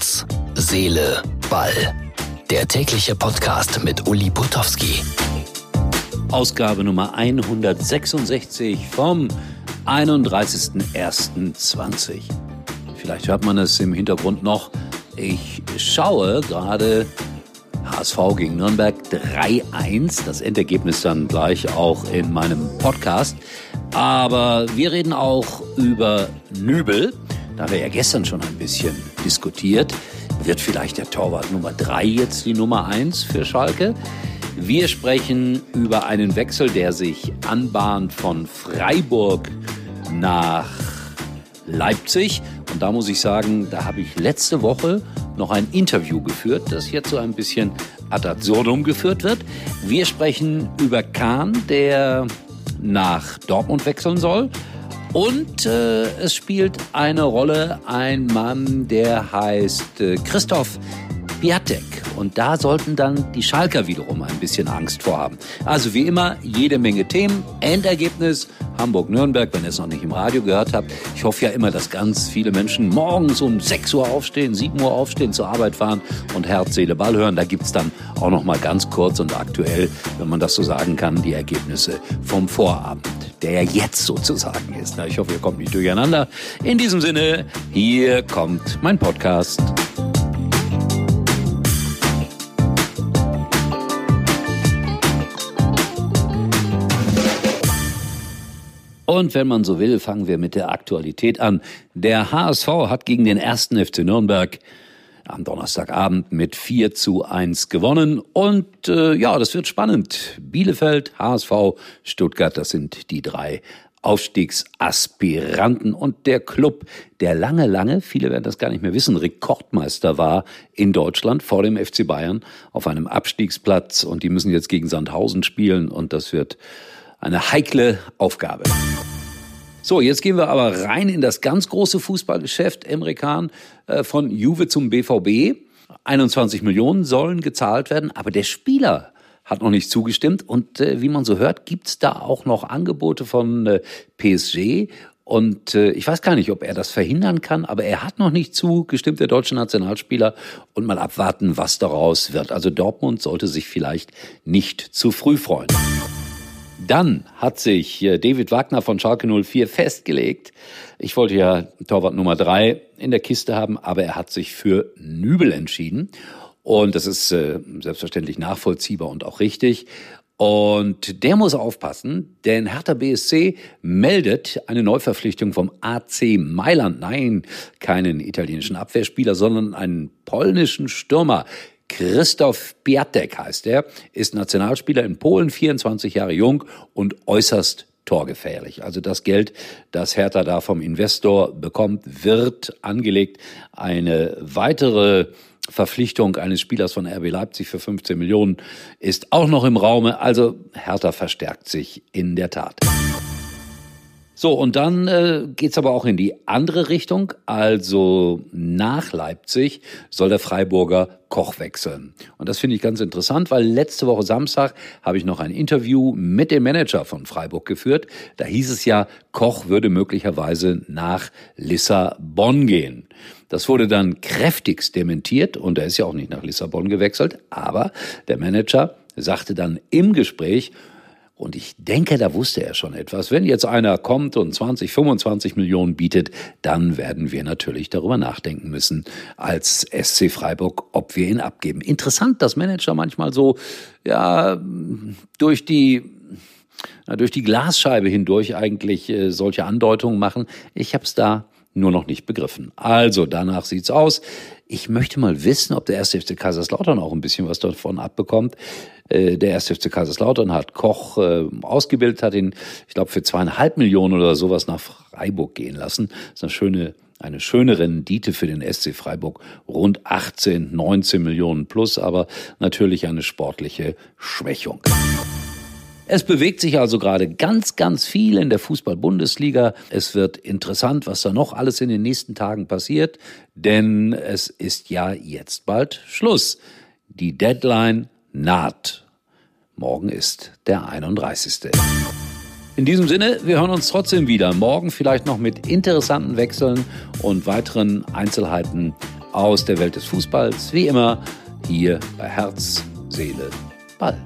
Herz, Seele, Ball. Der tägliche Podcast mit Uli Putowski. Ausgabe Nummer 166 vom 31.01.20. Vielleicht hört man es im Hintergrund noch. Ich schaue gerade HSV gegen Nürnberg 3-1. Das Endergebnis dann gleich auch in meinem Podcast. Aber wir reden auch über Nübel. Da wir ja gestern schon ein bisschen diskutiert. Wird vielleicht der Torwart Nummer 3 jetzt die Nummer 1 für Schalke? Wir sprechen über einen Wechsel, der sich anbahnt von Freiburg nach Leipzig. Und da muss ich sagen, da habe ich letzte Woche noch ein Interview geführt, das jetzt so ein bisschen ad absurdum geführt wird. Wir sprechen über Kahn, der nach Dortmund wechseln soll. Und äh, es spielt eine Rolle ein Mann, der heißt äh, Christoph Piatek. Und da sollten dann die Schalker wiederum ein bisschen Angst vorhaben. Also wie immer, jede Menge Themen. Endergebnis Hamburg-Nürnberg, wenn ihr es noch nicht im Radio gehört habt. Ich hoffe ja immer, dass ganz viele Menschen morgens um 6 Uhr aufstehen, 7 Uhr aufstehen, zur Arbeit fahren und Herz, Seele, Ball hören. Da gibt's dann auch noch mal ganz kurz und aktuell, wenn man das so sagen kann, die Ergebnisse vom Vorabend, der ja jetzt sozusagen ist. Ich hoffe, ihr kommt nicht durcheinander. In diesem Sinne, hier kommt mein Podcast. Und wenn man so will, fangen wir mit der Aktualität an. Der HSV hat gegen den ersten FC Nürnberg am Donnerstagabend mit 4 zu 1 gewonnen. Und äh, ja, das wird spannend. Bielefeld, HSV, Stuttgart, das sind die drei Aufstiegsaspiranten und der Club, der lange, lange, viele werden das gar nicht mehr wissen, Rekordmeister war in Deutschland vor dem FC Bayern auf einem Abstiegsplatz und die müssen jetzt gegen Sandhausen spielen und das wird eine heikle Aufgabe. So, jetzt gehen wir aber rein in das ganz große Fußballgeschäft. Emre Can äh, von Juve zum BVB. 21 Millionen sollen gezahlt werden, aber der Spieler hat noch nicht zugestimmt. Und äh, wie man so hört, gibt's da auch noch Angebote von äh, PSG. Und äh, ich weiß gar nicht, ob er das verhindern kann, aber er hat noch nicht zugestimmt, der deutsche Nationalspieler. Und mal abwarten, was daraus wird. Also Dortmund sollte sich vielleicht nicht zu früh freuen. Dann hat sich David Wagner von Schalke 04 festgelegt. Ich wollte ja Torwart Nummer drei in der Kiste haben, aber er hat sich für Nübel entschieden. Und das ist äh, selbstverständlich nachvollziehbar und auch richtig. Und der muss aufpassen, denn Hertha BSC meldet eine Neuverpflichtung vom AC Mailand. Nein, keinen italienischen Abwehrspieler, sondern einen polnischen Stürmer. Christoph Piatek heißt er, ist Nationalspieler in Polen, 24 Jahre jung und äußerst torgefährlich. Also das Geld, das Hertha da vom Investor bekommt, wird angelegt. Eine weitere Verpflichtung eines Spielers von RB Leipzig für 15 Millionen ist auch noch im Raume. Also Hertha verstärkt sich in der Tat. So, und dann äh, geht's aber auch in die andere Richtung. Also nach Leipzig soll der Freiburger Koch wechseln. Und das finde ich ganz interessant, weil letzte Woche Samstag habe ich noch ein Interview mit dem Manager von Freiburg geführt. Da hieß es ja, Koch würde möglicherweise nach Lissabon gehen. Das wurde dann kräftigst dementiert und er ist ja auch nicht nach Lissabon gewechselt. Aber der Manager sagte dann im Gespräch, und ich denke, da wusste er schon etwas. Wenn jetzt einer kommt und 20, 25 Millionen bietet, dann werden wir natürlich darüber nachdenken müssen als SC Freiburg, ob wir ihn abgeben. Interessant, dass Manager manchmal so, ja, durch die, durch die Glasscheibe hindurch eigentlich äh, solche Andeutungen machen. Ich habe es da nur noch nicht begriffen. Also, danach sieht's aus. Ich möchte mal wissen, ob der erste FC Kaiserslautern auch ein bisschen was davon abbekommt. Äh, der erste FC Kaiserslautern hat Koch äh, ausgebildet, hat ihn, ich glaube, für zweieinhalb Millionen oder sowas nach Freiburg gehen lassen. Das ist eine schöne eine schöne Rendite für den SC Freiburg, rund 18, 19 Millionen plus, aber natürlich eine sportliche Schwächung. Es bewegt sich also gerade ganz, ganz viel in der Fußball-Bundesliga. Es wird interessant, was da noch alles in den nächsten Tagen passiert, denn es ist ja jetzt bald Schluss. Die Deadline naht. Morgen ist der 31. In diesem Sinne, wir hören uns trotzdem wieder. Morgen vielleicht noch mit interessanten Wechseln und weiteren Einzelheiten aus der Welt des Fußballs. Wie immer hier bei Herz, Seele, Ball.